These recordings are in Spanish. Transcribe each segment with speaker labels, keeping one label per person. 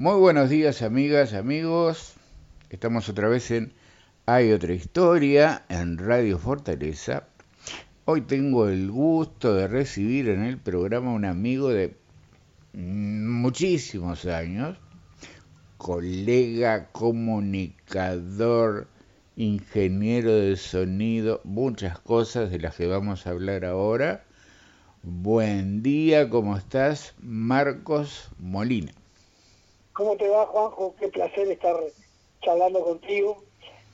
Speaker 1: Muy buenos días amigas, amigos. Estamos otra vez en Hay otra historia en Radio Fortaleza. Hoy tengo el gusto de recibir en el programa un amigo de muchísimos años, colega, comunicador, ingeniero de sonido, muchas cosas de las que vamos a hablar ahora. Buen día, ¿cómo estás? Marcos Molina.
Speaker 2: ¿Cómo te va, Juanjo? Qué placer estar charlando contigo,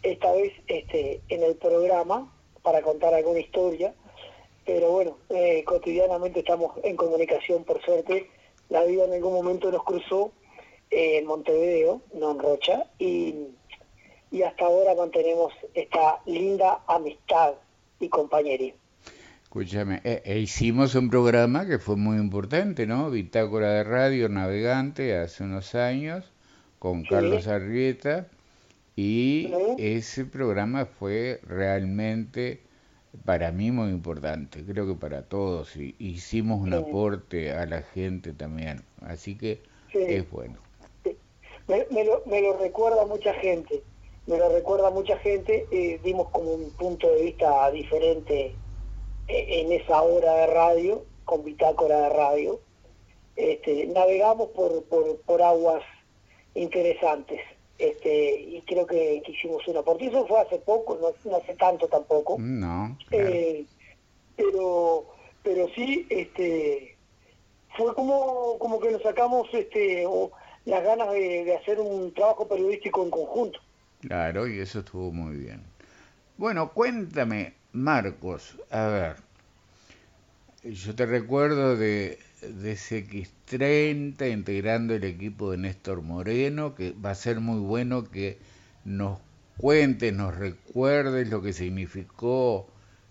Speaker 2: esta vez este, en el programa, para contar alguna historia. Pero bueno, eh, cotidianamente estamos en comunicación, por suerte. La vida en algún momento nos cruzó eh, en Montevideo, no en Rocha, y, y hasta ahora mantenemos esta linda amistad y compañería.
Speaker 1: Escúchame, eh, e hicimos un programa que fue muy importante, ¿no? Bitácora de Radio Navegante hace unos años con Carlos Arrieta y ese programa fue realmente para mí muy importante, creo que para todos. Y hicimos un aporte a la gente también, así que es bueno.
Speaker 2: Me, lo, me, lo, recuerda mucha gente, me lo recuerda mucha gente, eh, dimos como un punto de vista diferente eh, en esa hora de radio, con bitácora de radio, este, navegamos por, por, aguas interesantes. Este, y creo que, hicimos una por Eso fue hace poco, no, hace tanto tampoco.
Speaker 1: No.
Speaker 2: Eh, pero, pero sí, este, fue como, como que nos sacamos este, las ganas de, de hacer un trabajo periodístico en conjunto.
Speaker 1: Claro, y eso estuvo muy bien. Bueno, cuéntame, Marcos, a ver, yo te recuerdo de, de CX30 integrando el equipo de Néstor Moreno, que va a ser muy bueno que nos cuentes, nos recuerdes lo que significó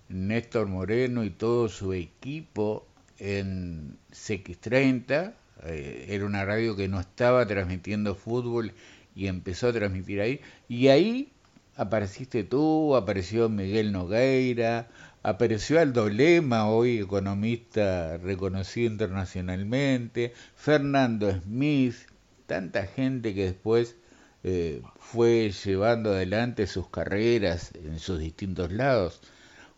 Speaker 1: Néstor Moreno y todo su equipo en CX30. Eh, era una radio que no estaba transmitiendo fútbol y empezó a transmitir ahí. Y ahí apareciste tú, apareció Miguel Nogueira, apareció Aldo Lema, hoy economista reconocido internacionalmente, Fernando Smith, tanta gente que después eh, fue llevando adelante sus carreras en sus distintos lados.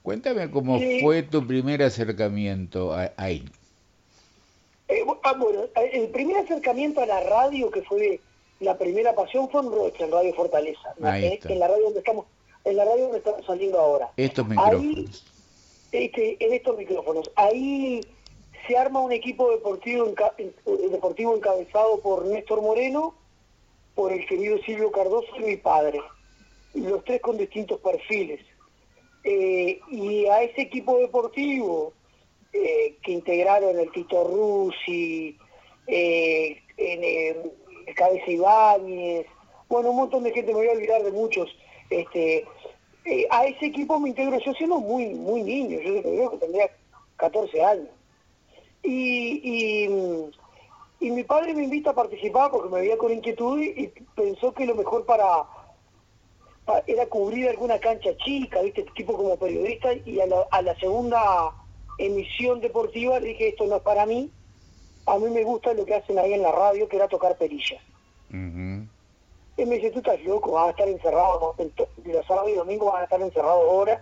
Speaker 1: Cuéntame cómo fue tu primer acercamiento ahí.
Speaker 2: Eh, ah, bueno, el primer acercamiento a la radio que fue la primera pasión fue en Rocha, en Radio Fortaleza, eh, en, la radio donde estamos, en la radio donde estamos saliendo ahora.
Speaker 1: Estos micrófonos.
Speaker 2: este, en estos micrófonos. Ahí se arma un equipo deportivo, eh, deportivo encabezado por Néstor Moreno, por el querido Silvio Cardoso y mi padre, los tres con distintos perfiles. Eh, y a ese equipo deportivo que integraron el Tito Rusi, en, Cabeza Ibáñez, bueno, un montón de gente, me voy a olvidar de muchos. Este, eh, a ese equipo me integro yo siendo muy, muy niño, yo creo que tendría 14 años. Y, y, mi padre me invita a participar porque me veía con inquietud y, pensó que lo mejor para, era cubrir alguna cancha chica, viste, tipo como periodista, y a la, a la segunda emisión deportiva le dije, esto no es para mí, a mí me gusta lo que hacen ahí en la radio, que era tocar perillas. Y me dice, tú estás loco, vas a estar encerrado, los sábados y domingos van a estar encerrados horas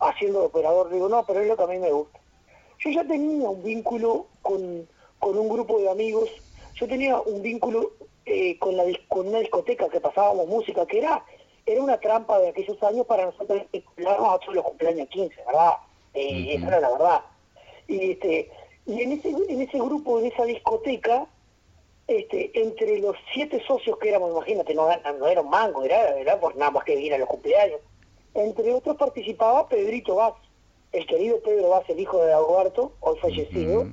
Speaker 2: haciendo operador. Digo, no, pero es lo que a mí me gusta. Yo ya tenía un vínculo con, un grupo de amigos, yo tenía un vínculo eh, con, la, con una discoteca que pasábamos música, que era era una trampa de aquellos años para nosotros a todos los cumpleaños 15, ¿verdad? Eh, Esa era la verdad. Y este y en ese, en ese grupo, en esa discoteca, este, entre los siete socios que éramos, imagínate, no, no era un mango, era, era por nada más que venir a los cumpleaños. Entre otros participaba Pedrito Vaz, el querido Pedro Vaz, el hijo de Alberto, hoy fallecido,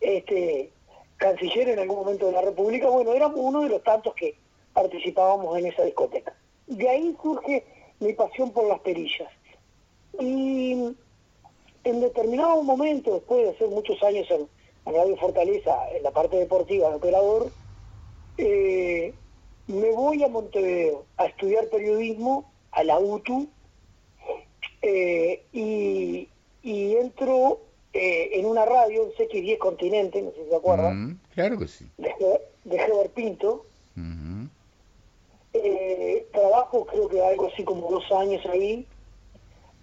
Speaker 2: este, canciller en algún momento de la República. Bueno, éramos uno de los tantos que participábamos en esa discoteca. De ahí surge mi pasión por las perillas. Y en determinado momento, después de hacer muchos años en, Radio Fortaleza, en la parte deportiva de operador, eh, me voy a Montevideo a estudiar periodismo a la UTU eh, y, entro eh, en una radio, en CX10 Continente, no sé si se acuerdan.
Speaker 1: Mm, claro que sí.
Speaker 2: De, de Pinto. Eh, trabajo creo que algo así como dos años ahí.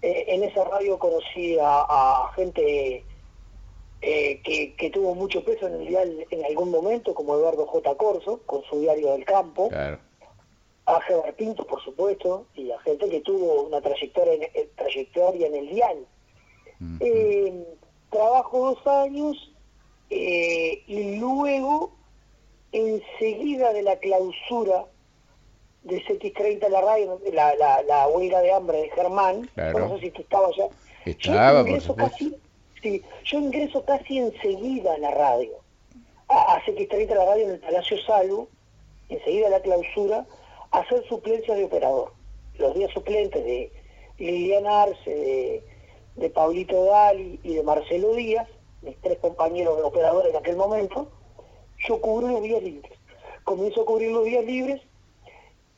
Speaker 2: Eh, en esa radio conocí a, gente eh, que, tuvo mucho peso en el dial en algún momento, como Eduardo J. Corso, con su diario del campo. A Gerard Pinto, por supuesto, y a gente que tuvo una trayectoria en, trayectoria en el dial. trabajo dos años y luego, enseguida de la clausura de CX30 la radio, la, la, la, huelga de hambre de Germán, no sé si tú estabas ya.
Speaker 1: Estaba, yo ingreso
Speaker 2: casi, sí, yo ingreso casi enseguida a la radio, a, CX30 la radio en el Palacio Salvo, enseguida a la clausura, a hacer suplencias de operador. Los días suplentes de Liliana Arce, de, de Paulito Dali y de Marcelo Díaz, mis tres compañeros de operadores en aquel momento, yo cubro los días libres. Comienzo a cubrir los días libres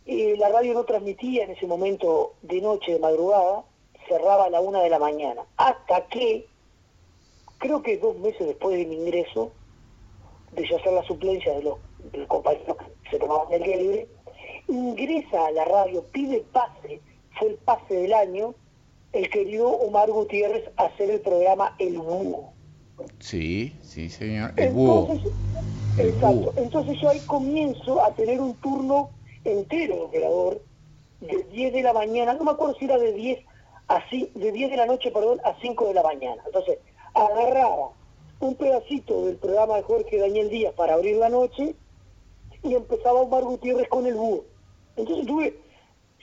Speaker 2: y la radio no transmitía en ese momento de noche, de madrugada, cerraba a la una de la mañana. Hasta que, creo que dos meses después de mi ingreso, de ya hacer la suplencia de los, compañeros que se tomaban el día libre, ingresa a la radio, pide pase, fue el pase del año, el querido Omar Gutiérrez a hacer el programa El Búho.
Speaker 1: Sí, sí, señor. El Búho.
Speaker 2: exacto. Entonces yo ahí comienzo a tener un turno entero operador de 10 de la mañana, no me acuerdo si era de 10 así de 10 de la noche, perdón, a 5 de la mañana. Entonces, agarraba un pedacito del programa de Jorge Daniel Díaz para abrir la noche y empezaba Omar Gutiérrez con el búho. Entonces tuve,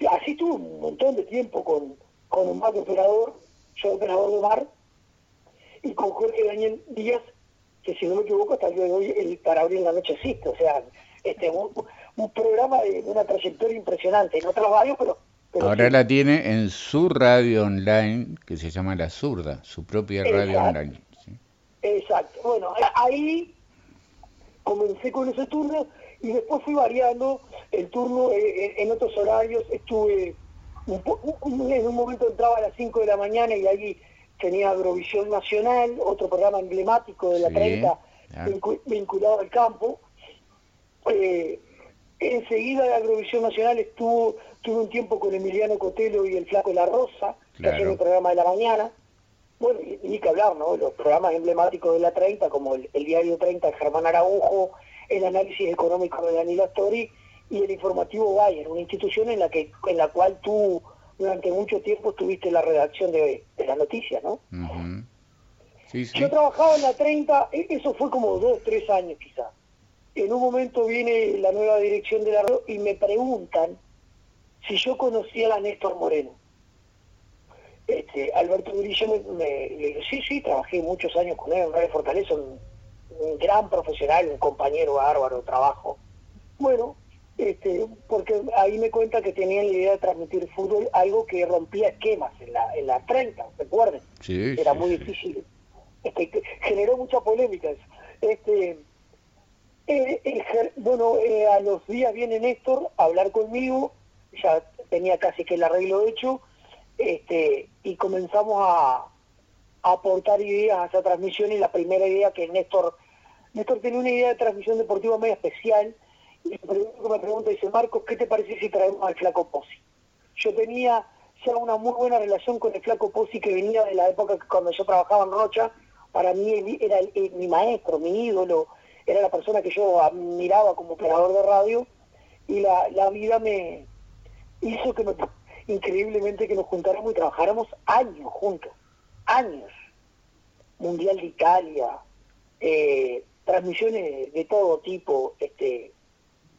Speaker 2: así tuve un montón de tiempo con, con Omar operador, yo operador de Omar, y con Jorge Daniel Díaz, que si no me equivoco hasta el día de hoy el para abrir la noche existe, o sea, este, un programa de una trayectoria impresionante en otros radios, pero...
Speaker 1: Ahora la tiene en su radio online, que se llama La Zurda, su propia radio online.
Speaker 2: Exacto. Bueno, ahí comencé con ese turno y después fui variando el turno eh, en otros horarios. Estuve, en un momento entraba a las 5 de la mañana y ahí tenía Agrovisión Nacional, otro programa emblemático de la 30 vinculado al campo. Eh, Enseguida la Agrovisión Nacional estuvo, tuve un tiempo con Emiliano Cotelo y el Flaco La Rosa, haciendo el programa de la mañana. Bueno, y, ni que hablar, ¿no? Los programas emblemáticos de la 30, como el, Diario 30 de Germán Araujo, el análisis económico de Daniel Astori y el informativo Bayer, una institución en la que en la cual tú durante mucho tiempo estuviste la redacción de, de las noticias, ¿no? Yo trabajaba en la 30, e, eso fue como dos, tres años quizás en un momento viene la nueva dirección de la radio y me preguntan si yo conocía a Néstor Moreno. Este, Alberto Grillo me, le dijo, sí, sí, trabajé muchos años con él en Radio Fortaleza, un, gran profesional, un compañero bárbaro trabajo. Bueno, este, porque ahí me cuenta que tenían la idea de transmitir fútbol, algo que rompía esquemas en la, en la 30, ¿recuerden?
Speaker 1: Sí,
Speaker 2: Era muy difícil. Este, generó mucha polémica Este, eh, bueno, eh, a los días viene Néstor a hablar conmigo, ya tenía casi que el arreglo hecho, este, y comenzamos a, aportar ideas a esa transmisión y la primera idea que Néstor, Néstor tenía una idea de transmisión deportiva muy especial, y me pregunta, dice, Marcos, ¿qué te parece si traemos al Flaco Pozzi? Yo tenía ya una muy buena relación con el Flaco Pozzi que venía de la época cuando yo trabajaba en Rocha, para mí era mi maestro, mi ídolo, era la persona que yo admiraba como operador de radio y la, la vida me hizo que me, increíblemente que nos juntáramos y trabajáramos años juntos, años. Mundial de Italia, eh, transmisiones de todo tipo, este,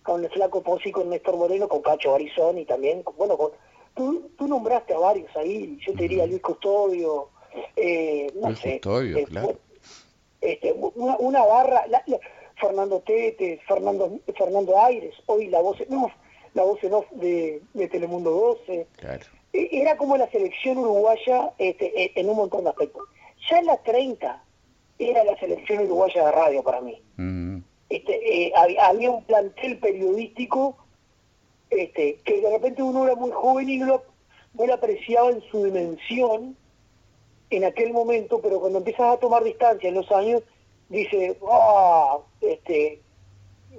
Speaker 2: con el Flaco Pozzi, con Néstor Moreno, con Cacho Barizón y también, bueno, con, tú, tú nombraste a varios ahí, yo te diría Luis Custodio, eh, no Luis
Speaker 1: Custodio, este, claro.
Speaker 2: Este, una, una barra, Fernando Tete, Fernando, Fernando Aires, hoy la voz, no, la voz en off de, Telemundo 12. E, era como la selección uruguaya este, e, en un montón de aspectos. Ya en la 30 era la selección uruguaya de radio para mí. Mm. Este, eh, había un plantel periodístico este, que de repente uno era muy joven y no lo, no lo apreciaba en su dimensión en aquel momento, pero cuando empiezas a tomar distancia en los años, dice, ah, este,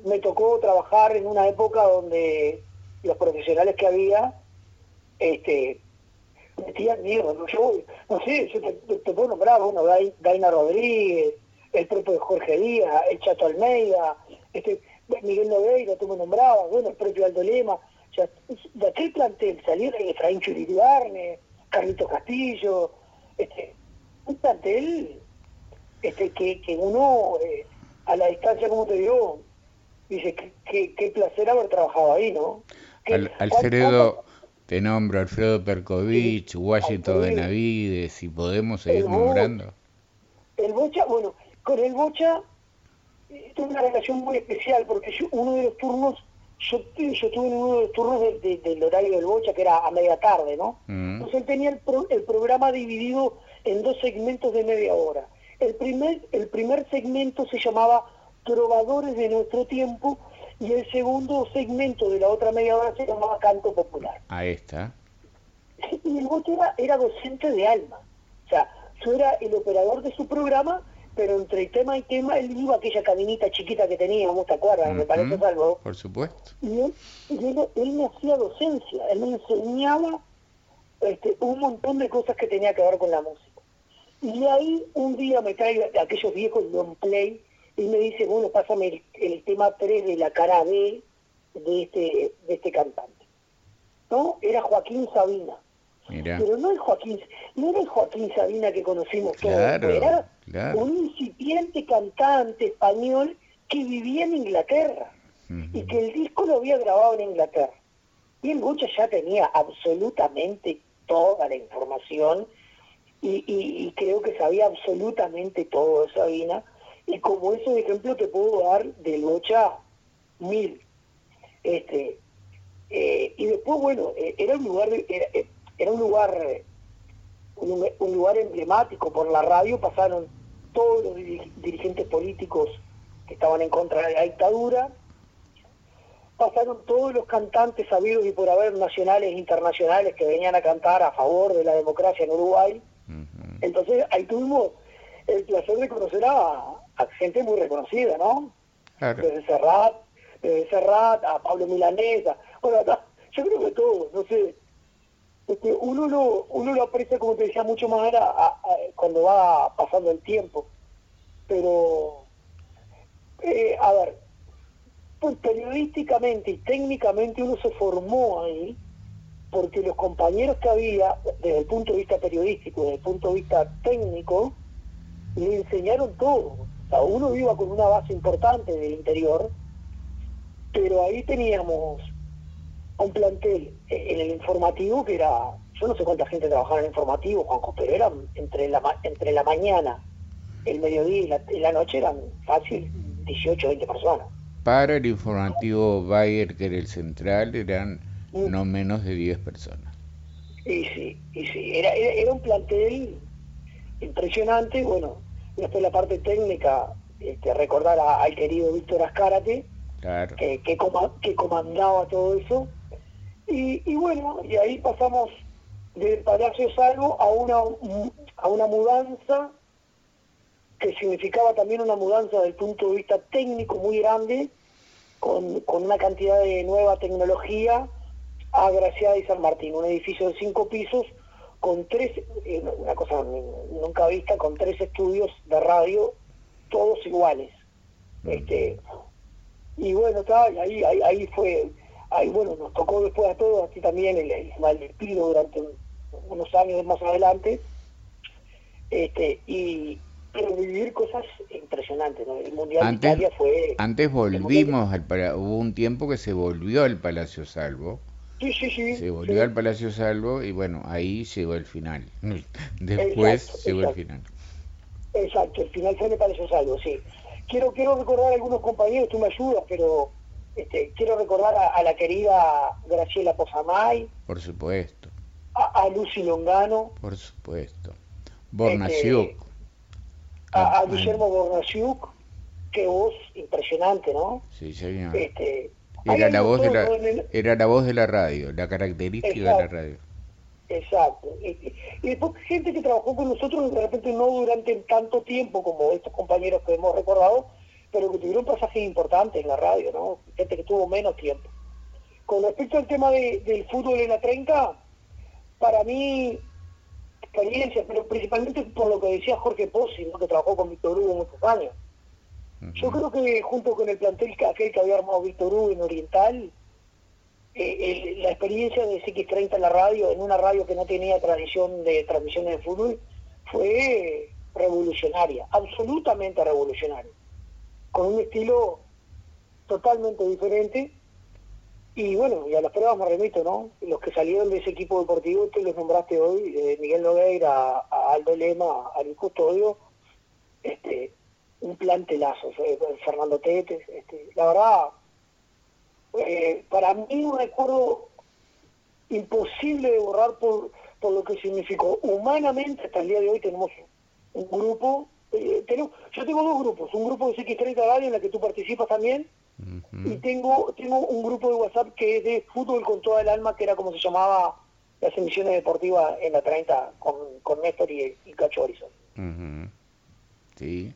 Speaker 2: me tocó trabajar en una época donde los profesionales que había este, metían miedo. ¿no? Yo, no sé, yo te, puedo nombrar, bueno, Daina Rodríguez, el propio Jorge Díaz, el Chato Almeida, este, Miguel Noveira, tú me nombrabas, bueno, el propio Aldo Lema. O sea, de aquel plantel salieron Efraín Churiribarne, Carlito Castillo, este, un plantel este, que, que uno, eh, a la distancia, como te digo, dice, qué que, placer haber trabajado ahí, ¿no?
Speaker 1: Alfredo, te nombro Alfredo Perkovich, Washington Benavides, si podemos seguir nombrando.
Speaker 2: El Bocha, bueno, con el Bocha eh, tuve una relación muy especial porque yo, uno de los turnos, yo, yo tuve uno de los turnos del horario del Bocha que era a media tarde, ¿no? Mm. Entonces él tenía el, el programa dividido en dos segmentos de media hora. El primer, el primer segmento se llamaba Trovadores de nuestro tiempo y el segundo segmento de la otra media hora se llamaba Canto Popular.
Speaker 1: Ahí está.
Speaker 2: Y el voto era, docente de alma. O sea, yo era el operador de su programa, pero entre tema y tema él iba a aquella cabinita chiquita que teníamos, ¿te acuerdas? Me parece algo.
Speaker 1: Por supuesto.
Speaker 2: Y él, él, me hacía docencia, él me enseñaba este, un montón de cosas que tenía que ver con la música. Y ahí un día me trae aquellos viejos long play y me dice, bueno, pásame el, tema 3 de la cara B de este, de este cantante. ¿No? Era Joaquín Sabina. Pero no el Joaquín, no era el Joaquín Sabina que conocimos todos, era un incipiente cantante español que vivía en Inglaterra y que el disco lo había grabado en Inglaterra. Y el Bucha ya tenía absolutamente toda la información y, creo que sabía absolutamente todo de Sabina. Y como ese ejemplo te puedo dar de Locha mil. Este, eh, y después, bueno, eh, era un lugar, eh, era, un lugar, un, lugar emblemático por la radio, pasaron todos los dirigentes políticos que estaban en contra de la dictadura, pasaron todos los cantantes sabidos y por haber nacionales e internacionales que venían a cantar a favor de la democracia en Uruguay, entonces ahí tuvimos el placer de conocer a, gente muy reconocida, ¿no? Desde Serrat, desde Serrat, a Pablo Milanesa, bueno, yo creo que todos, no sé, este, uno lo uno lo aprecia como te decía mucho más a, cuando va pasando el tiempo. Pero eh, a ver pues periodísticamente y técnicamente uno se formó ahí porque los compañeros que había, desde el punto de vista periodístico, desde el punto de vista técnico, le enseñaron todo. O uno iba con una base importante del interior, pero ahí teníamos un plantel en el informativo que era, yo no sé cuánta gente trabajaba en el informativo, Juanjo, pero eran entre la, entre la mañana, el mediodía y la, noche eran fácil 18 20 personas.
Speaker 1: Para el informativo Bayer, que era el central, eran no menos de 10 personas.
Speaker 2: Y sí, y sí, era, era, un plantel impresionante, bueno, después la parte técnica, este, recordar al querido Víctor Ascárate, que, que, comandaba todo eso, y, y bueno, y ahí pasamos del Palacio Salvo a una, a una mudanza que significaba también una mudanza desde el punto de vista técnico muy grande, con, con una cantidad de nueva tecnología a Graciada y San Martín, un edificio de cinco pisos con tres, eh, una cosa nunca vista, con tres estudios de radio, todos iguales. Este, y bueno, ahí, ahí, ahí fue, ahí bueno, nos tocó después a todos, así también el, el despido durante unos años más adelante, este, y pero vivir cosas impresionantes, El Mundial
Speaker 1: antes,
Speaker 2: de Italia fue...
Speaker 1: Antes volvimos, al, hubo un tiempo que se volvió al Palacio Salvo,
Speaker 2: Sí, sí, sí.
Speaker 1: Se volvió al Palacio Salvo y bueno, ahí llegó el final. Después llegó el final.
Speaker 2: Exacto, el final fue el Palacio Salvo, sí. Quiero, quiero recordar a algunos compañeros, tú me ayudas, pero este, quiero recordar a, la querida Graciela Posamay.
Speaker 1: Por supuesto.
Speaker 2: A, Lucy Longano.
Speaker 1: Por supuesto. Bornasiuk. Este,
Speaker 2: a, a, Guillermo Bornasiuk, qué voz impresionante, ¿no?
Speaker 1: Sí, señor. Este, era la, voz de la, era la voz de la radio, la característica de la radio.
Speaker 2: Exacto. Y, después gente que trabajó con nosotros, de repente no durante tanto tiempo como estos compañeros que hemos recordado, pero que tuvieron pasajes importantes en la radio, ¿no? Gente que tuvo menos tiempo. Con respecto al tema del fútbol en la 30, para mí, experiencia, pero principalmente por lo que decía Jorge Pozzi, ¿no? que trabajó con Víctor Hugo muchos años. Yo creo que junto con el plantel aquel que había armado Víctor Hugo en Oriental, eh, la experiencia de CX30 en la radio, en una radio que no tenía tradición de transmisiones de fútbol, fue revolucionaria, absolutamente revolucionaria, con un estilo totalmente diferente. Y bueno, y a las pruebas me remito, ¿no? Los que salieron de ese equipo deportivo, tú los nombraste hoy, eh, Miguel Nogueira, a Aldo Lema, a Luis Custodio, este, un plantelazo, Fernando Tetes, este, la verdad, eh, para mí un recuerdo imposible de borrar por, por lo que significó. Humanamente, hasta el día de hoy tenemos un grupo, eh, tenemos, yo tengo dos grupos, un grupo de CX30 Radio en la que tú participas también, y tengo, tengo un grupo de WhatsApp que es de fútbol con toda el alma, que era como se llamaba las emisiones deportivas en la 30 con, con Néstor y, Cacho Horizon.
Speaker 1: Sí,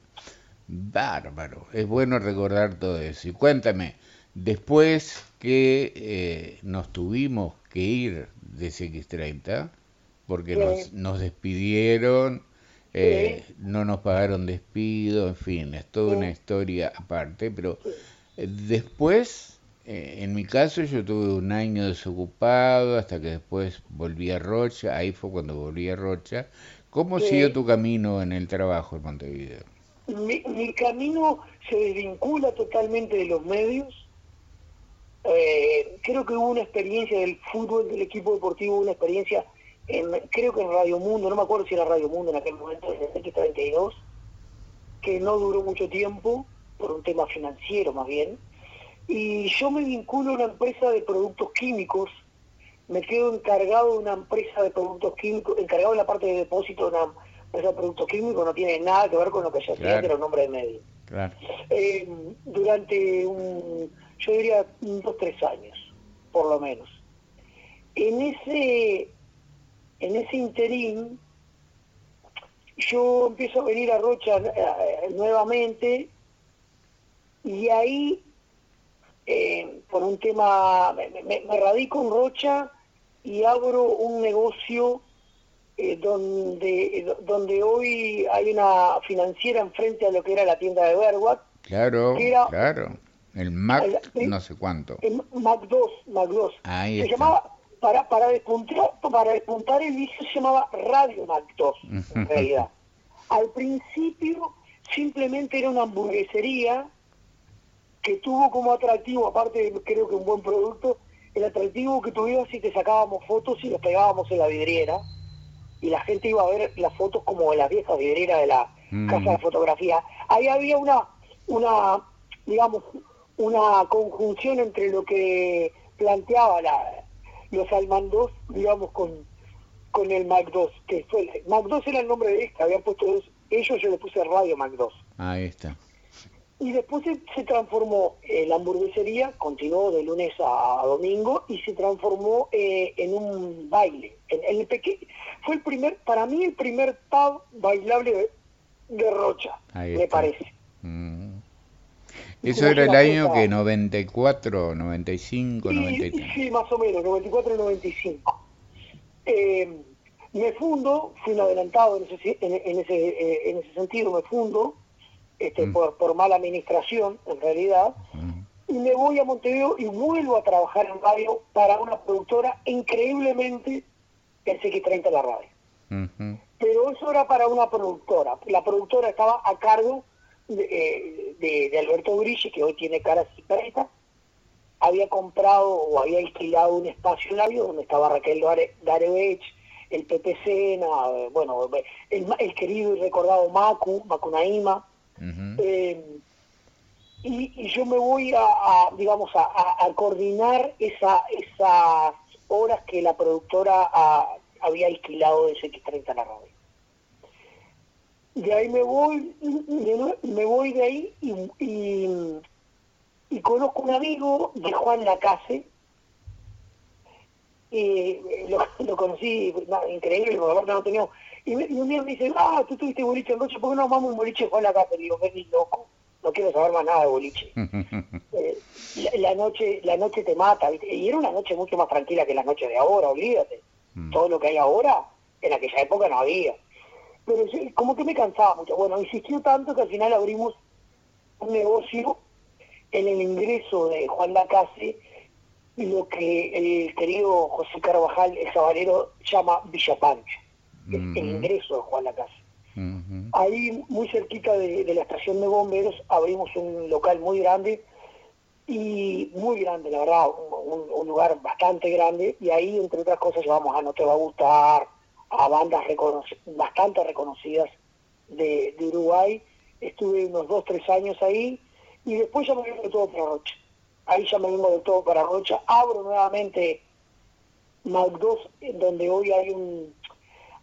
Speaker 1: bárbaro, es bueno recordar todo eso. Y cuéntame, después que eh, nos tuvimos que ir de CX30, porque nos, nos despidieron, eh, no nos pagaron despido, en fin, es toda una historia aparte, pero eh, después, eh, en mi caso, yo tuve un año desocupado hasta que después volví a Rocha, ahí fue cuando volví a Rocha. ¿Cómo siguió tu camino en el trabajo en Montevideo?
Speaker 2: Mi, mi camino se desvincula totalmente de los medios. creo que hubo una experiencia del fútbol, del equipo deportivo, una experiencia creo que en Radio Mundo, no me acuerdo si era Radio Mundo en aquel momento, en el X32, que no duró mucho tiempo, por un tema financiero más bien, y yo me vinculo a una empresa de productos químicos, me quedo encargado de una empresa de productos químicos, encargado de la parte de depósito de una de productos químicos, no tiene nada que ver con lo que se hacía, era un nombre de medio. Eh, durante un, yo diría, dos, tres años, por lo menos. En ese en ese interín yo empiezo a venir a Rocha eh, nuevamente y ahí eh, por un tema me, radico en Rocha y abro un negocio eh, donde donde hoy hay una financiera enfrente a lo que era la tienda de Berwat
Speaker 1: claro claro. El Mac no sé cuánto.
Speaker 2: El Mac 2 Mac 2
Speaker 1: ahí
Speaker 2: se llamaba para, para, despuntar, para despuntar el vicio se llamaba Radio Mac en realidad. Al principio simplemente era una hamburguesería que tuvo como atractivo, aparte creo que un buen producto, el atractivo que tuvimos si te sacábamos fotos y las pegábamos en la vidriera y la gente iba a ver las fotos como de las viejas vidrieras de la mm. casa de fotografía. Ahí había una, una, digamos, una conjunción entre lo que planteaba la, los Almandos, digamos, con, con el Mac 2, que fue, Mac 2 era el nombre de esta, habían puesto ellos, yo le puse Radio Mac 2.
Speaker 1: Ahí está.
Speaker 2: Y después se, transformó eh, la hamburguesería, continuó de lunes a, domingo y se transformó eh, en un baile. En, el fue el primer, para mí el primer pub bailable de, Rocha, me parece. Mm.
Speaker 1: Eso era el año que 94, 95, 93.
Speaker 2: Sí, más o menos, 94 y 95. Eh, me fundo, fui un adelantado en ese, en, ese, eh, en ese sentido, me fundo, este, mm. por, por mala administración, en realidad, mm. y me voy a Montevideo y vuelvo a trabajar en radio para una productora increíblemente el CX30 la radio. Pero eso era para una productora. La productora estaba a cargo de, de, Alberto Grilli, que hoy tiene cara preta, había comprado o había alquilado un espacio en donde estaba Raquel Darevech, el Pepe Sena, bueno, el, querido y recordado Macu, Eh, y, yo me voy a, digamos, a, coordinar esa, esas horas que la productora había alquilado de X30 a la radio. De ahí me voy, me voy de ahí y, conozco un amigo de Juan Lacase, y lo, lo conocí, increíble, porque no teníamos... Y, un día me dice, ah, tú tuviste boliche en Rocha, ¿por qué no vamos a un boliche de Juan Lacase? Le digo, vení loco, no quiero saber más nada de boliche. Eh, la, noche la noche te mata, y era una noche mucho más tranquila que la noche de ahora, olvídate. Mm. Todo lo que hay ahora, en aquella época no había. Pero como que me cansaba mucho. Bueno, insistió tanto que al final abrimos un negocio en el ingreso de Juan Lacase, lo que el querido José Carvajal, el sabalero, llama Villa Pancho, el, ingreso de Juan Lacase. Ahí, muy cerquita de, la estación de bomberos, abrimos un local muy grande y muy grande, la verdad, un, lugar bastante grande, y ahí, entre otras cosas, llevamos a No Te Va a Gustar, a bandas bastante reconocidas de, Uruguay. Estuve unos dos, tres años ahí, y después ya me vengo de todo para Rocha. Ahí ya me vengo de todo para Rocha. Abro nuevamente Mac 2, donde hoy hay un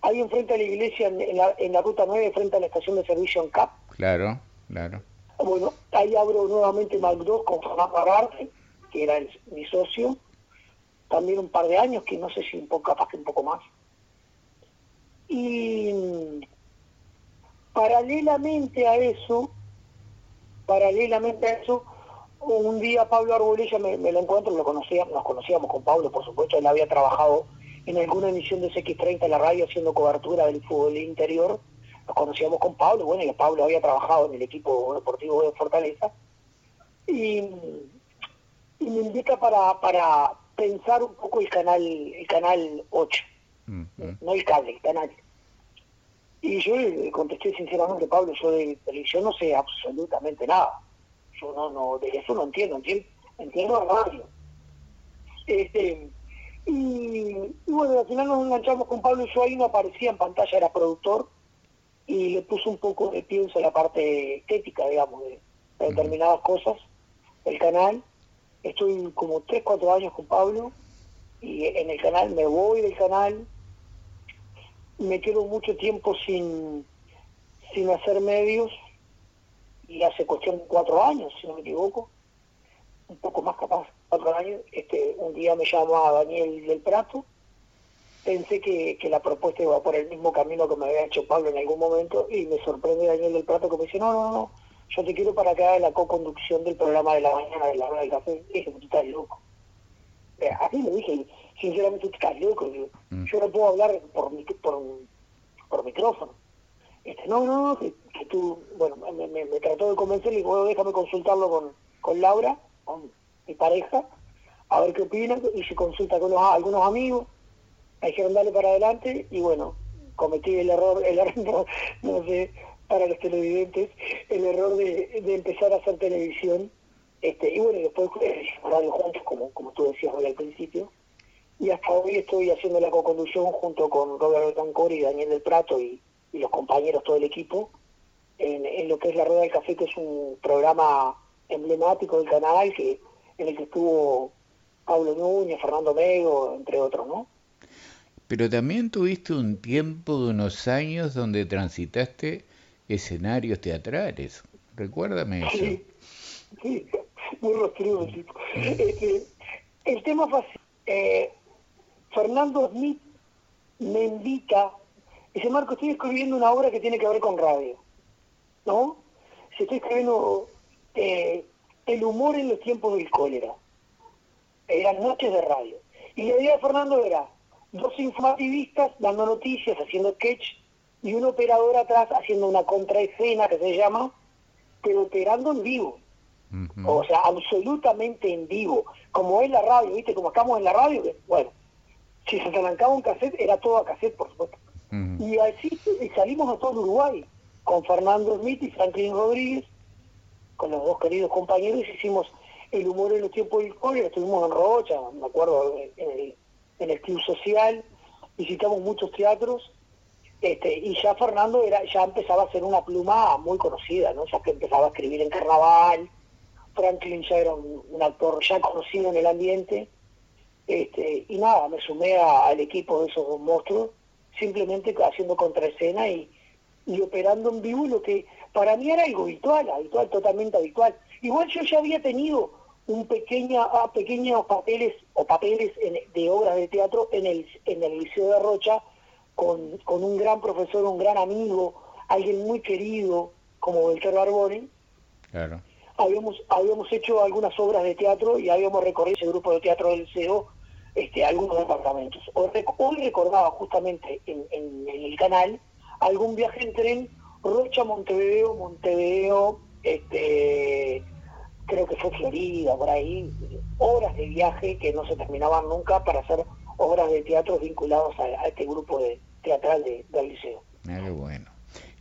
Speaker 2: hay enfrente a la iglesia en, la, en la ruta 9, frente a la estación de servicio en CAP.
Speaker 1: Claro, claro.
Speaker 2: Bueno, ahí abro nuevamente 2 con Fernando Agarte, que era mi socio. También un par de años, que no sé si un poco, capaz que un poco más. Y paralelamente a eso, paralelamente a eso, un día Pablo Arbolella me, lo encuentro, lo conocía, nos conocíamos con Pablo, por supuesto, él había trabajado en alguna emisión de CX30 en la radio haciendo cobertura del fútbol interior. Nos conocíamos con Pablo, bueno, y Pablo había trabajado en el equipo deportivo de Fortaleza. Y, me invita para, para pensar un poco el canal el canal 8, no el cable, el canal. Y yo le contesté sinceramente, Pablo, yo de televisión no sé absolutamente nada. Yo no, no, de eso no entiendo, entiendo, entiendo la radio. Este, y, bueno, al final nos enganchamos con Pablo y yo ahí no aparecía en pantalla, era productor y le puso un poco de pienso a la parte estética, digamos, de, determinadas cosas del canal. Estoy como 3, 4 años con Pablo y en el canal me voy del canal, me quedo mucho tiempo sin, sin hacer medios y hace cuestión de 4 años, si no me equivoco, un poco más capaz cuatro años, este, un día me llamó Daniel del Prato, pensé que, la propuesta iba por el mismo camino que me había hecho Pablo en algún momento y me sorprende Daniel del Prato que me dice, no, no, no, yo te quiero para que haga la co-conducción del programa de la mañana de la hora del café. Y dije, tú estás loco. Eh, así me dije, sinceramente tú estás loco. Mm. Yo no puedo hablar por, por, por micrófono. Este, no, no, no, que, tú, bueno, me, trató de convencer y dijo, bueno, déjame consultarlo con, con Laura, mi pareja, a ver qué opinan, y se consulta con algunos amigos, me dijeron dale para adelante, y bueno, cometí el error, el error, no, sé, para los televidentes, el error de, empezar a hacer televisión, este, y bueno, después radio juntos, como, como tú decías hoy al principio, y hasta hoy estoy haciendo la co-conducción junto con Robert Tancor y Daniel del Prato y, los compañeros, todo el equipo, en, en, lo que es La Rueda del Café, que es un programa emblemático del canal que en el que estuvo Pablo Núñez, Fernando Mego, entre otros, ¿no?
Speaker 1: Pero también tuviste un tiempo de unos años donde transitaste escenarios teatrales. Recuérdame eso.
Speaker 2: Sí, sí muy rostrudo. Este, el tema fue así. Eh, Fernando Smith me invita, dice, Marco, estoy escribiendo una obra que tiene que ver con radio. ¿No? Se estoy escribiendo eh, el humor en los tiempos del cólera. Eran noches de radio. Y la idea de Fernando era dos informativistas dando noticias, haciendo sketch, y un operador atrás haciendo una contraescena que se llama, pero operando en vivo. O sea, absolutamente en vivo. Como es la radio, ¿viste? Como estamos en la radio, bueno, si se arrancaba un cassette, era todo a cassette, por supuesto. Y así salimos a todo Uruguay, con Fernando Smith y Franklin Rodríguez, con los dos queridos compañeros hicimos el humor en los tiempos del cólera, estuvimos en Rocha, me acuerdo, en el, Club Social, visitamos muchos teatros, este, y ya Fernando era, ya empezaba a ser una pluma muy conocida, ¿no? Ya que empezaba a escribir en carnaval, Franklin ya era un, actor ya conocido en el ambiente, este, y nada, me sumé al equipo de esos dos monstruos, simplemente haciendo contraescena y, y operando en vivo lo que para mí era algo habitual, habitual, totalmente habitual. Igual yo ya había tenido un pequeña, ah, pequeños papeles o papeles de obras de teatro en el, en el Liceo de Rocha con, con un gran profesor, un gran amigo, alguien muy querido como Belter Barbone,
Speaker 1: Claro.
Speaker 2: Habíamos, habíamos hecho algunas obras de teatro y habíamos recorrido ese grupo de teatro del liceo este, algunos departamentos. Hoy, recordaba justamente en, el canal algún viaje en tren Rocha, Montevideo, Montevideo, este, creo que fue Florida, por ahí, horas de viaje que no se terminaban nunca para hacer obras de teatro vinculados a, este grupo de teatral del liceo.
Speaker 1: Ah, qué bueno.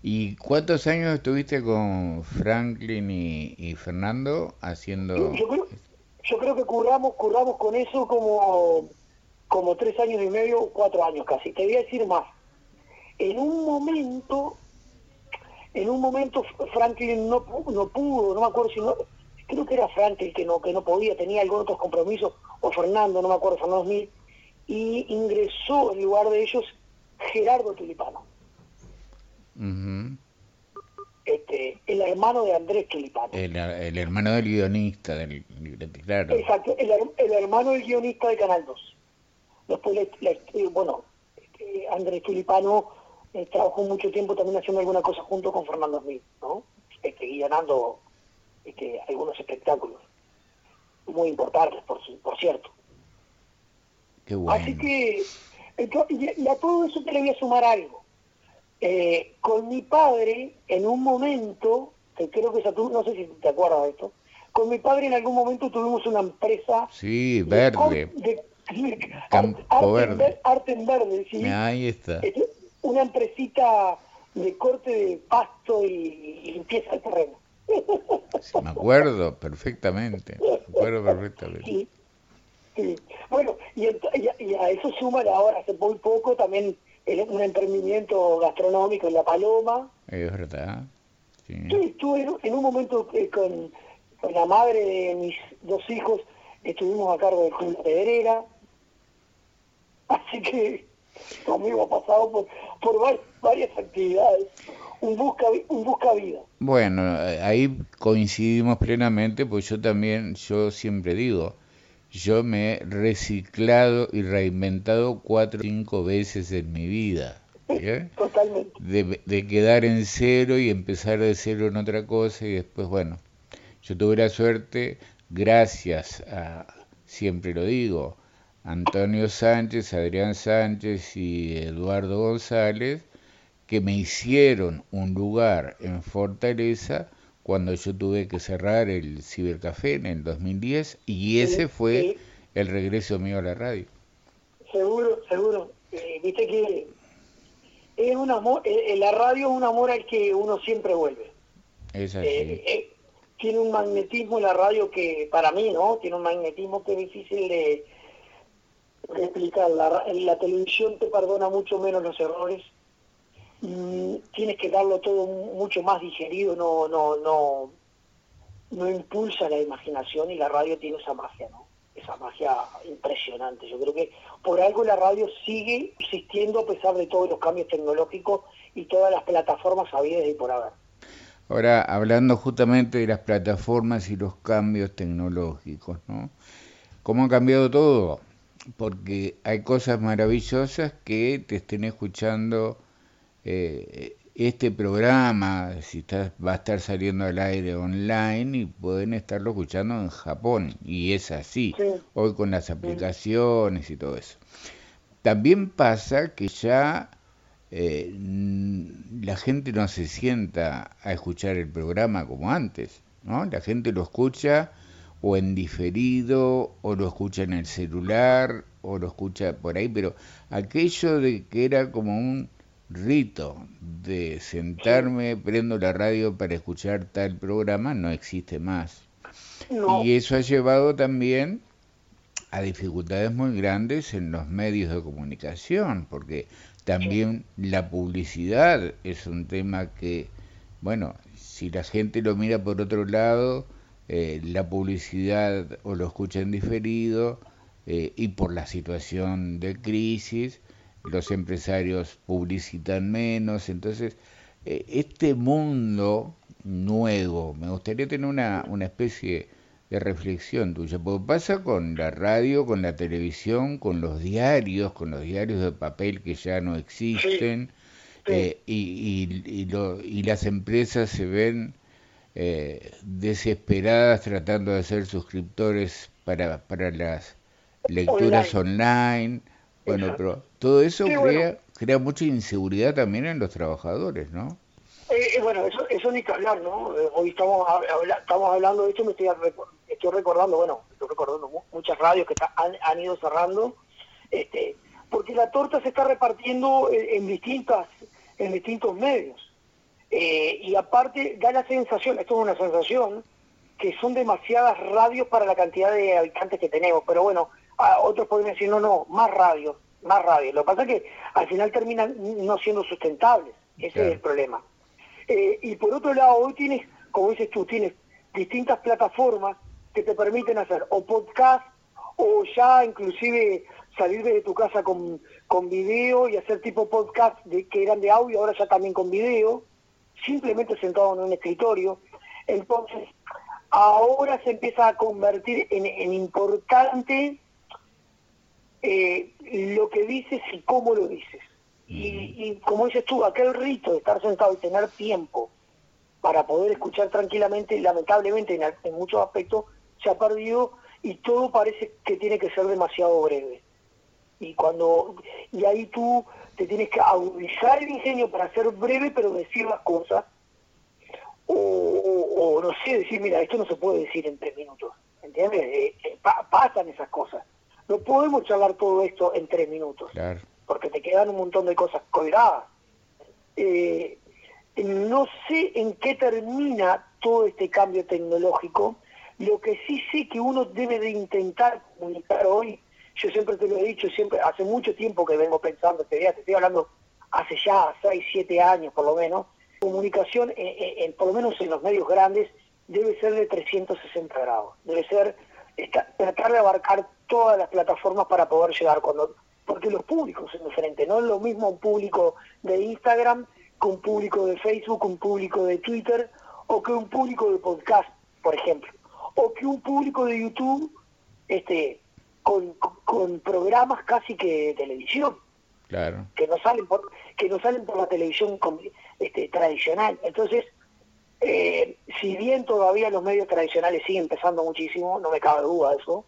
Speaker 1: ¿Y cuántos años estuviste con Franklin y, Fernando haciendo...?
Speaker 2: Yo creo, que curramos, curramos con eso como, como tres años y medio, cuatro años casi. Te voy a decir más. En un momento, en un momento Franklin no, no pudo, no me acuerdo si no, creo que era Franklin que no, que no podía, tenía algunos otros compromisos, o Fernando, no me acuerdo, Fernando Smith, y ingresó en lugar de ellos Gerardo Tulipano. este, el hermano de Andrés Tulipano.
Speaker 1: El, hermano del guionista, del,
Speaker 2: claro. Exacto, el, hermano del guionista de Canal 2. Después, bueno, este, Andrés Tulipano eh, trabajó mucho tiempo también haciendo alguna cosa junto con Fernando Smith, ¿no? Este, guionando este, algunos espectáculos muy importantes, por, por cierto. Así que, y a todo eso te le voy a sumar algo. Eh, con mi padre, en un momento, que creo que no sé si te acuerdas de esto, con mi padre en algún momento tuvimos una empresa...
Speaker 1: Sí, verde.
Speaker 2: Campo verde. arte en verde, sí.
Speaker 1: Ahí está. Este,
Speaker 2: una empresita de corte de pasto y limpieza de terreno.
Speaker 1: Sí, me acuerdo perfectamente, me acuerdo perfectamente.
Speaker 2: Sí. Bueno, y, a eso suma ahora, hace muy poco, también un emprendimiento gastronómico en La Paloma.
Speaker 1: Es verdad.
Speaker 2: Sí. estuve en, un momento con, la madre de mis dos hijos, estuvimos a cargo de Club Pedrera. Así que conmigo ha pasado por, por varias actividades. Un busca, un busca vida.
Speaker 1: Bueno, ahí coincidimos plenamente, pues yo también, yo siempre digo, yo me he reciclado y reinventado cuatro o cinco veces en mi vida.
Speaker 2: Totalmente.
Speaker 1: De, quedar en cero y empezar de cero en otra cosa y después, bueno, yo tuve la suerte, gracias a, siempre lo digo, Antonio Sánchez, Adrián Sánchez y Eduardo González, que me hicieron un lugar en Fortaleza cuando yo tuve que cerrar el cibercafé en el 2010 y ese fue el regreso mío a la radio.
Speaker 2: Seguro, seguro. Eh, viste que es un amor, eh, la radio es un amor al que uno siempre vuelve.
Speaker 1: Es así.
Speaker 2: Eh, tiene un magnetismo la radio que para mí, ¿no? Tiene un magnetismo que es difícil de, explicar. La, la televisión te perdona mucho menos los errores tienes que darlo todo mucho más digerido, no, no, no, no impulsa la imaginación y la radio tiene esa magia, ¿no? Esa magia impresionante. Yo creo que por algo la radio sigue existiendo a pesar de todos los cambios tecnológicos y todas las plataformas habidas y por haber.
Speaker 1: Ahora, hablando justamente de las plataformas y los cambios tecnológicos, ¿no? ¿Cómo ha cambiado todo? Porque hay cosas maravillosas que te estén escuchando eh, este programa, si está, va a estar saliendo al aire online y pueden estarlo escuchando en Japón. Y es así, hoy con las aplicaciones y todo eso. También pasa que ya eh, la gente no se sienta a escuchar el programa como antes, ¿no? La gente lo escucha o en diferido, o lo escucha en el celular, o lo escucha por ahí, pero aquello de que era como un rito de sentarme, prendo la radio para escuchar tal programa, no existe más. Y eso ha llevado también a dificultades muy grandes en los medios de comunicación, porque también la publicidad es un tema que, bueno, si la gente lo mira por otro lado, eh, la publicidad o lo escucha en diferido, eh, y por la situación de crisis, los empresarios publicitan menos, entonces eh, este mundo nuevo, me gustaría tener una, una especie de reflexión tuya, porque pasa con la radio, con la televisión, con los diarios, con los diarios de papel que ya no existen, eh, y, y, y, lo, y, las empresas se ven eh, desesperadas tratando de ser suscriptores para, para las lecturas online. Bueno, pero todo eso crea, crea mucha inseguridad también en los trabajadores, ¿no?
Speaker 2: Eh, eh, bueno, eso, eso ni que hablar, ¿no? hoy estamos, estamos hablando de esto, me estoy, estoy recordando, bueno, estoy recordando muchas radios que han, han, ido cerrando, este, porque la torta se está repartiendo en, distintas en distintos medios. Eh, y aparte da la sensación, esto es una sensación, que son demasiadas radios para la cantidad de habitantes que tenemos. Pero bueno, otros podrían decir, no, no, más radios, más radios. Lo que pasa es que al final terminan no siendo sustentables. Ese es el problema. Eh, y por otro lado, hoy tienes, como dices tú, tienes distintas plataformas que te permiten hacer o podcast o ya inclusive salir de tu casa con, con video y hacer tipo podcast de, que eran de audio, ahora ya también con video simplemente sentado en un escritorio. Entonces, ahora se empieza a convertir en, importante eh, lo que dices y cómo lo dices. Y, como dices tú, aquel rito de estar sentado y tener tiempo para poder escuchar tranquilamente, lamentablemente en, en muchos aspectos se ha perdido y todo parece que tiene que ser demasiado breve. Y cuando y ahí tú te tienes que agudizar el ingenio para ser breve, pero decir las cosas. O, no sé, decir, mira, esto no se puede decir en tres minutos. ¿Entiendes? Eh, eh, pasan esas cosas. No podemos charlar todo esto en tres minutos. Porque te quedan un montón de cosas colgadas. Eh, no sé en qué termina todo este cambio tecnológico. Lo que sí sé que uno debe de intentar comunicar hoy yo siempre te lo he dicho, siempre hace mucho tiempo que vengo pensando este día, te estoy hablando hace ya 6, 7 años por lo menos, comunicación, en, por lo menos en los medios grandes, debe ser de 360 grados, debe ser tratar de abarcar todas las plataformas para poder llegar cuando porque los públicos son diferentes, no es lo mismo un público de Instagram que un público de Facebook, un público de Twitter o que un público de podcast, por ejemplo, o que un público de YouTube este con, programas casi que de televisión.
Speaker 1: Claro.
Speaker 2: Que no salen por, que no salen por la televisión este, tradicional. Entonces, eh, si bien todavía los medios tradicionales siguen pesando muchísimo, no me cabe duda de eso,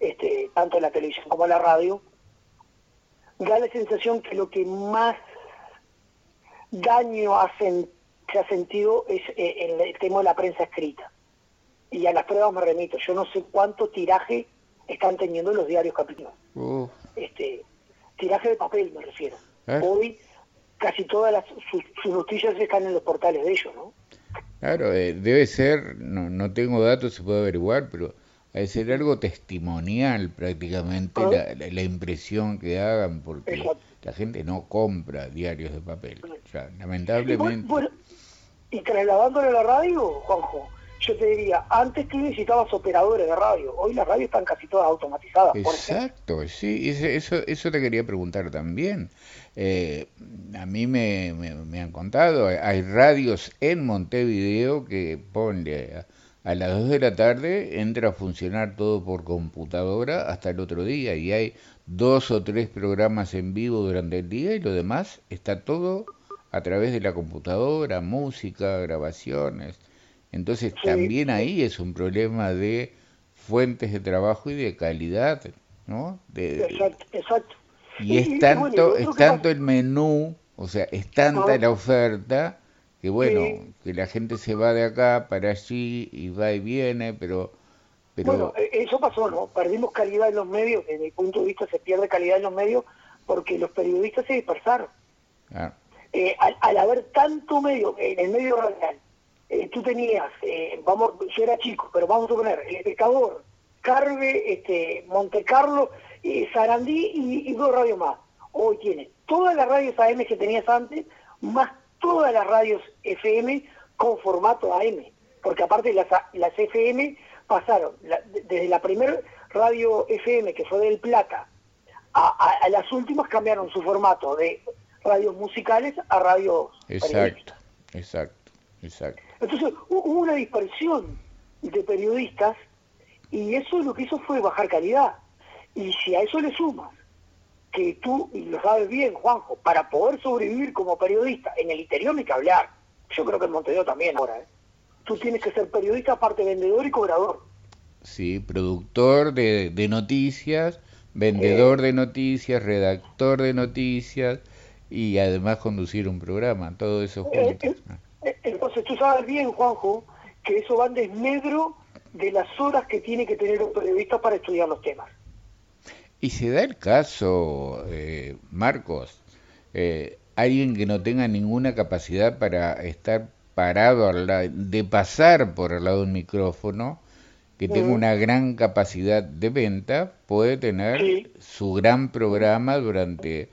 Speaker 2: este, tanto en la televisión como en la radio, da la sensación que lo que más daño se ha sentido es eh, en el tema de la prensa escrita. Y a las pruebas me remito, yo no sé cuánto tiraje están teniendo los diarios capitalinos. Este, tiraje de papel me refiero. ¿Eh? Hoy casi todas las, sus, noticias están en los portales de ellos, ¿no?
Speaker 1: Claro, eh, debe ser, no, no tengo datos, se puede averiguar, pero debe ser algo testimonial prácticamente ah. la, impresión que hagan, porque la gente no compra diarios de papel. O sea, lamentablemente.
Speaker 2: y trasladándole a la radio, Juanjo, yo te diría, antes tú necesitabas operadores de radio, hoy las radios están casi todas automatizadas.
Speaker 1: Exacto, sí, eso, eso te quería preguntar también. Eh, a mí me, me, han contado, hay radios en Montevideo que ponle a, las 2 de la tarde, entra a funcionar todo por computadora hasta el otro día y hay dos o tres programas en vivo durante el día y lo demás está todo a través de la computadora, música, grabaciones. Entonces también ahí es un problema de fuentes de trabajo y de calidad, ¿no?
Speaker 2: exacto, exacto.
Speaker 1: Y, es tanto, es tanto el menú, o sea, es tanta la oferta que bueno, que la gente se va de acá para allí y va y viene, pero... pero...
Speaker 2: Bueno, e, eso pasó, ¿no? Perdimos calidad en los medios, desde mi punto de vista se pierde calidad en los medios porque los periodistas se dispersaron. Ah. Eh, al, al, haber tanto medio, en el medio radial, eh, tú tenías, eh, vamos, yo era chico, pero vamos a poner, El Pescador, Carve, este, Monte Carlo, eh, Sarandí y, dos radios más. Hoy tienes todas las radios AM que tenías antes, más todas las radios FM con formato AM. Porque aparte las, las FM pasaron, desde la primera radio FM que fue del Plata, a, las últimas cambiaron su formato de radios musicales a radios...
Speaker 1: Exacto, exacto. Exacto.
Speaker 2: Entonces hubo una dispersión de periodistas y eso lo que hizo fue bajar calidad. Y si a eso le sumas que tú, y lo sabes bien, Juanjo, para poder sobrevivir como periodista en el interior hay que hablar, yo creo que en Montevideo también ahora, ¿eh? tú tienes que ser periodista, aparte vendedor y cobrador.
Speaker 1: Sí, productor de, de noticias, vendedor de noticias, redactor de noticias y además conducir un programa, todo eso
Speaker 2: eh, juntos. Eh, entonces tú sabes bien, Juanjo, que eso va en desmedro de las horas que tiene que tener un periodista para estudiar los temas.
Speaker 1: Y se da el caso, eh, Marcos, eh, alguien que no tenga ninguna capacidad para estar parado al lado, de pasar por el lado de un micrófono, que tenga una gran capacidad de venta, puede tener su gran programa durante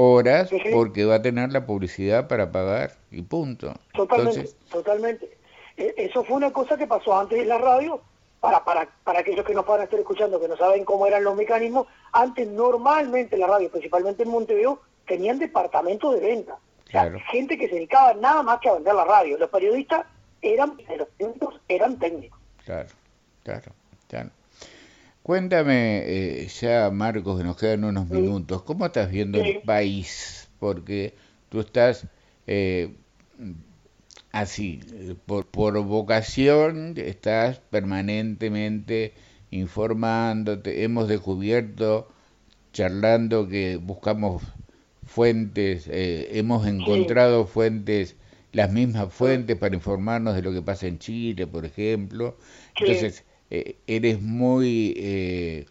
Speaker 1: horas porque va a tener la publicidad para pagar y punto.
Speaker 2: Totalmente, totalmente. E, eso fue una cosa que pasó antes en la radio, para, para, para aquellos que nos van a estar escuchando, que no saben cómo eran los mecanismos, antes normalmente en la radio, principalmente en Montevideo, tenían departamento de venta. gente que se dedicaba nada más que a vender la radio. Los periodistas eran, los eran técnicos.
Speaker 1: Claro, claro, claro. Cuéntame eh, ya, Marcos, que nos quedan unos minutos, ¿cómo estás viendo el país? Porque tú estás eh, así, por, por vocación, estás permanentemente informándote, hemos descubierto, charlando, que buscamos fuentes, eh, hemos encontrado fuentes, las mismas fuentes para informarnos de lo que pasa en Chile, por ejemplo. Entonces, eh, eres muy eh,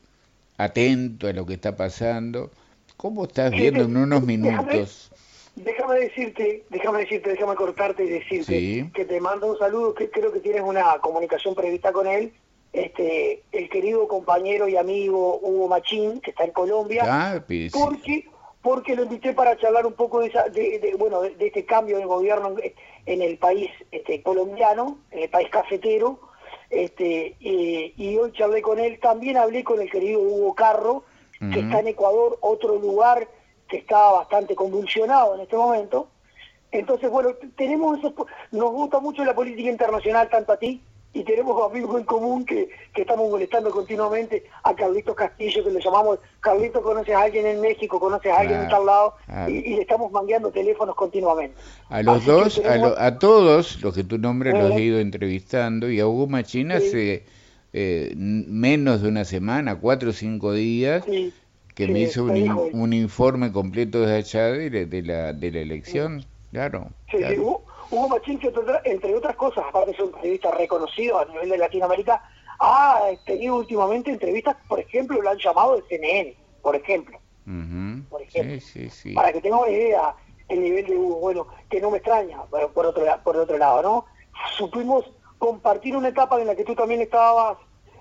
Speaker 1: atento a lo que está pasando. ¿Cómo estás viendo en unos minutos?
Speaker 2: Déjame, decirte, déjame decirte, déjame cortarte y decirte que te mando un saludo, que creo que tienes una comunicación prevista con él. Este, el querido compañero y amigo Hugo Machín, que está en Colombia, ah, porque, porque lo invité para charlar un poco de, esa, de, bueno, de, este cambio de gobierno en, el país este, colombiano, en el país cafetero, este, y hoy charlé con él, también hablé con el querido Hugo Carro, que está en Ecuador, otro lugar que está bastante convulsionado en este momento. Entonces, bueno, tenemos eso, nos gusta mucho la política internacional, tanto a ti y tenemos amigos en común que, que estamos molestando continuamente a Carlitos Castillo, que le llamamos, Carlitos conoces a alguien en México, conoces a alguien en tal lado, y, le estamos mangueando teléfonos continuamente.
Speaker 1: A los dos, a, todos los que tu nombre los he ido entrevistando, y a Hugo Machina hace eh, menos de una semana, cuatro o cinco días, que me hizo un, un, informe completo de allá de, de, la, de la elección, claro.
Speaker 2: claro. Hugo Machín, que entre otras cosas, aparte de ser un periodista reconocido a nivel de Latinoamérica, ha tenido últimamente entrevistas, por ejemplo, lo han llamado de CNN, por ejemplo. por ejemplo. Para que tenga una idea el nivel de Hugo, bueno, que no me extraña, pero por otro, por otro lado, ¿no? Supimos compartir una etapa en la que tú también estabas,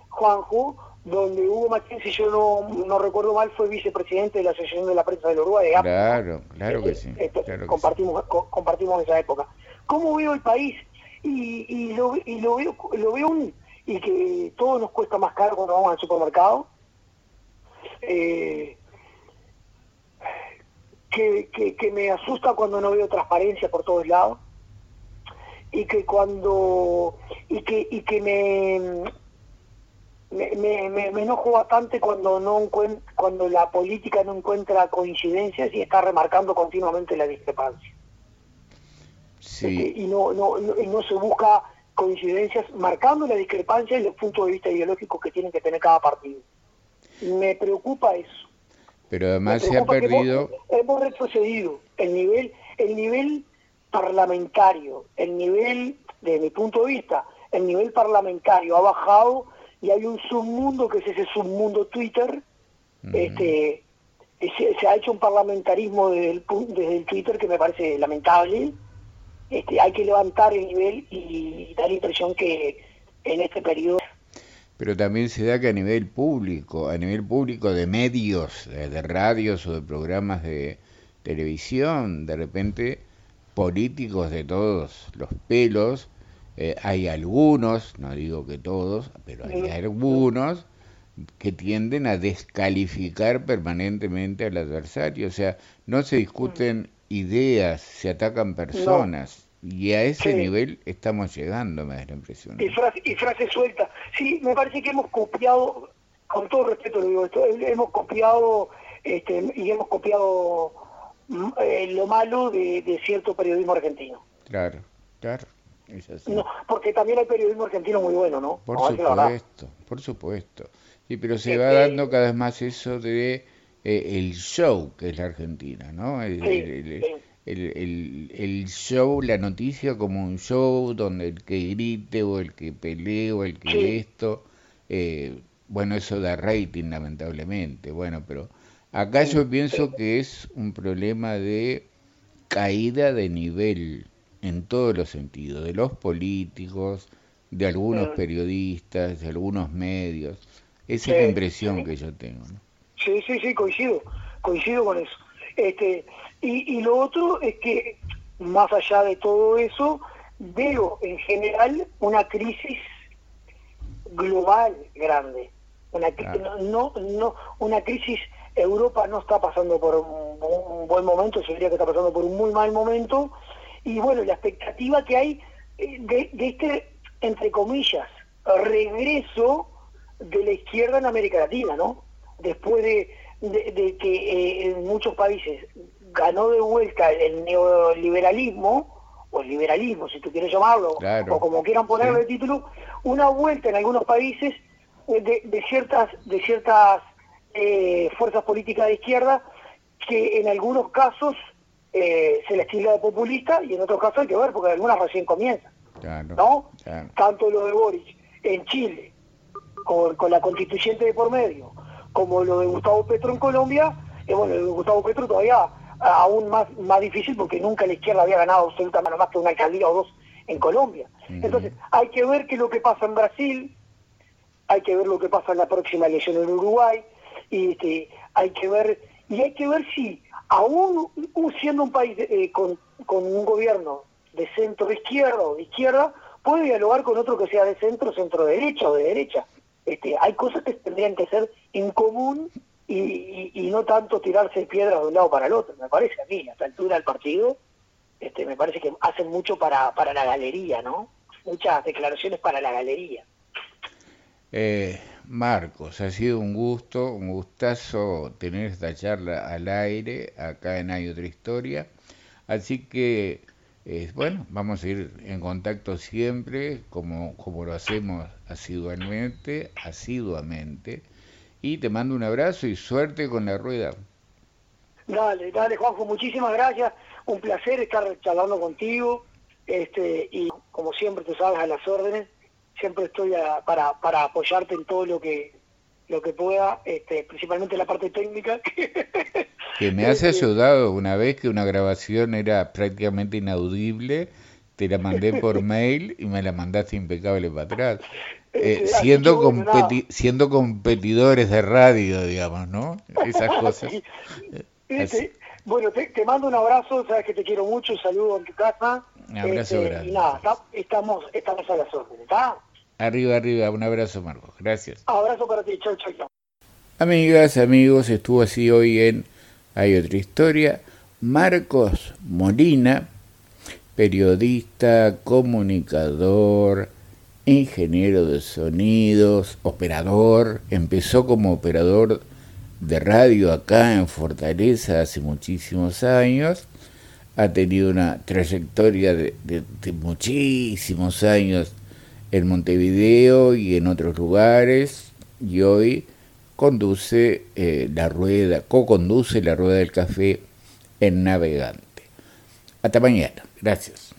Speaker 2: Juanjo, donde Hugo Machín, si yo no, no recuerdo mal, fue vicepresidente de la Asociación de la Prensa del Uruguay.
Speaker 1: Claro, claro que sí.
Speaker 2: compartimos, compartimos esa época cómo veo el país y, lo, veo lo veo y que todo nos cuesta más caro cuando vamos al supermercado eh, que, me asusta cuando no veo transparencia por todos lados y que cuando y que y que me me, me, me, enojo bastante cuando no cuando la política no encuentra coincidencias y está remarcando continuamente la discrepancia y, no, no, no, se busca coincidencias marcando la discrepancia y los puntos de vista ideológicos que tienen que tener cada partido. Me preocupa eso.
Speaker 1: Pero además se ha perdido...
Speaker 2: Hemos, retrocedido el nivel, el nivel parlamentario, el nivel, de mi punto de vista, el nivel parlamentario ha bajado y hay un submundo que es ese submundo Twitter, este, se, ha hecho un parlamentarismo desde el, desde el Twitter que me parece lamentable, este, hay que levantar el nivel y dar la impresión que en este periodo...
Speaker 1: Pero también se da que a nivel público, a nivel público de medios, de, radios o de programas de televisión, de repente políticos de todos los pelos, eh, hay algunos, no digo que todos, pero hay algunos que tienden a descalificar permanentemente al adversario. O sea, no se discuten ideas, se atacan personas. Y a ese nivel estamos llegando, me da la impresión.
Speaker 2: Y frase, y frase suelta. Sí, me parece que hemos copiado, con todo respeto lo digo esto, hemos copiado este, y hemos copiado mm, eh, lo malo de, cierto periodismo argentino.
Speaker 1: Claro, claro,
Speaker 2: No, porque también hay periodismo argentino muy bueno, ¿no?
Speaker 1: Por supuesto, por supuesto. Sí, pero se va dando cada vez más eso de eh, el show que es la Argentina, ¿no? El, el, show, la noticia como un show donde el que grite o el que pelee o el que esto, eh, bueno, eso da rating lamentablemente, bueno, pero acá yo pienso que es un problema de caída de nivel en todos los sentidos, de los políticos, de algunos periodistas, de algunos medios. Esa es la impresión que yo tengo. ¿no?
Speaker 2: Sí, sí, sí, coincido, coincido con eso. Este, y, y lo otro es que, más allá de todo eso, veo en general una crisis global grande. Una, no, no, una crisis, Europa no está pasando por un, buen momento, se diría que está pasando por un muy mal momento, y bueno, la expectativa que hay eh, de, de este, entre comillas, regreso de la izquierda en América Latina, ¿no? Después de, de, que eh, en muchos países ganó de vuelta el neoliberalismo, o el liberalismo, si tú quieres llamarlo, o como quieran ponerle el título, una vuelta en algunos países de, de ciertas, de ciertas eh, fuerzas políticas de izquierda que en algunos casos eh, se les tilda de populista y en otros casos hay que ver porque algunas recién comienzan. ¿no? Tanto lo de Boris en Chile, con, con la constituyente de por medio, como lo de Gustavo Petro en Colombia, eh, bueno, lo de Gustavo Petro todavía aún más, más difícil porque nunca la izquierda había ganado absolutamente más que una alcaldía o dos en Colombia. Entonces, hay que ver qué es lo que pasa en Brasil, hay que ver lo que pasa en la próxima elección en Uruguay, y este, hay que ver, y hay que ver si, aún siendo un país eh, con, con un gobierno de centro izquierda o de izquierda, puede dialogar con otro que sea de centro, centro derecha o de derecha. Este, hay cosas que tendrían que ser en común y, no tanto tirarse piedras de un lado para el otro, me parece a mí, a esta altura del partido, este, me parece que hacen mucho para, para la galería, ¿no? Muchas declaraciones para la galería.
Speaker 1: Eh, Marcos, ha sido un gusto, un gustazo tener esta charla al aire, acá en Hay Otra Historia. Así que, eh, bueno, vamos a ir en contacto siempre, como, como lo hacemos asiduamente, asiduamente. Y te mando un abrazo y suerte con la rueda.
Speaker 2: Dale, dale, Juanjo, muchísimas gracias. Un placer estar charlando contigo. Este, y como siempre, tú sabes, a las órdenes. Siempre estoy para, para apoyarte en todo lo que lo que pueda, este, principalmente la parte técnica.
Speaker 1: que me has este, ayudado una vez que una grabación era prácticamente inaudible, te la mandé por mail y me la mandaste impecable para atrás. Eh, eh, siendo, siendo competidores de radio, digamos, ¿no? Esas cosas.
Speaker 2: Eh, bueno, te, mando un abrazo, sabes que te quiero mucho, un saludo en tu casa.
Speaker 1: Un abrazo este, grande.
Speaker 2: Y nada, estamos, estamos a las órdenes, ¿está?
Speaker 1: Arriba, arriba, un abrazo, Marcos. Gracias.
Speaker 2: Abrazo para ti, chau, chau, chau.
Speaker 1: Amigas, amigos, estuvo así hoy en Hay otra historia. Marcos Molina, periodista, comunicador, ingeniero de sonidos, operador, empezó como operador de radio acá en Fortaleza hace muchísimos años, ha tenido una trayectoria de, muchísimos años en Montevideo y en otros lugares y hoy conduce eh, la rueda, co-conduce la rueda del café en Navegante. Hasta mañana. Gracias.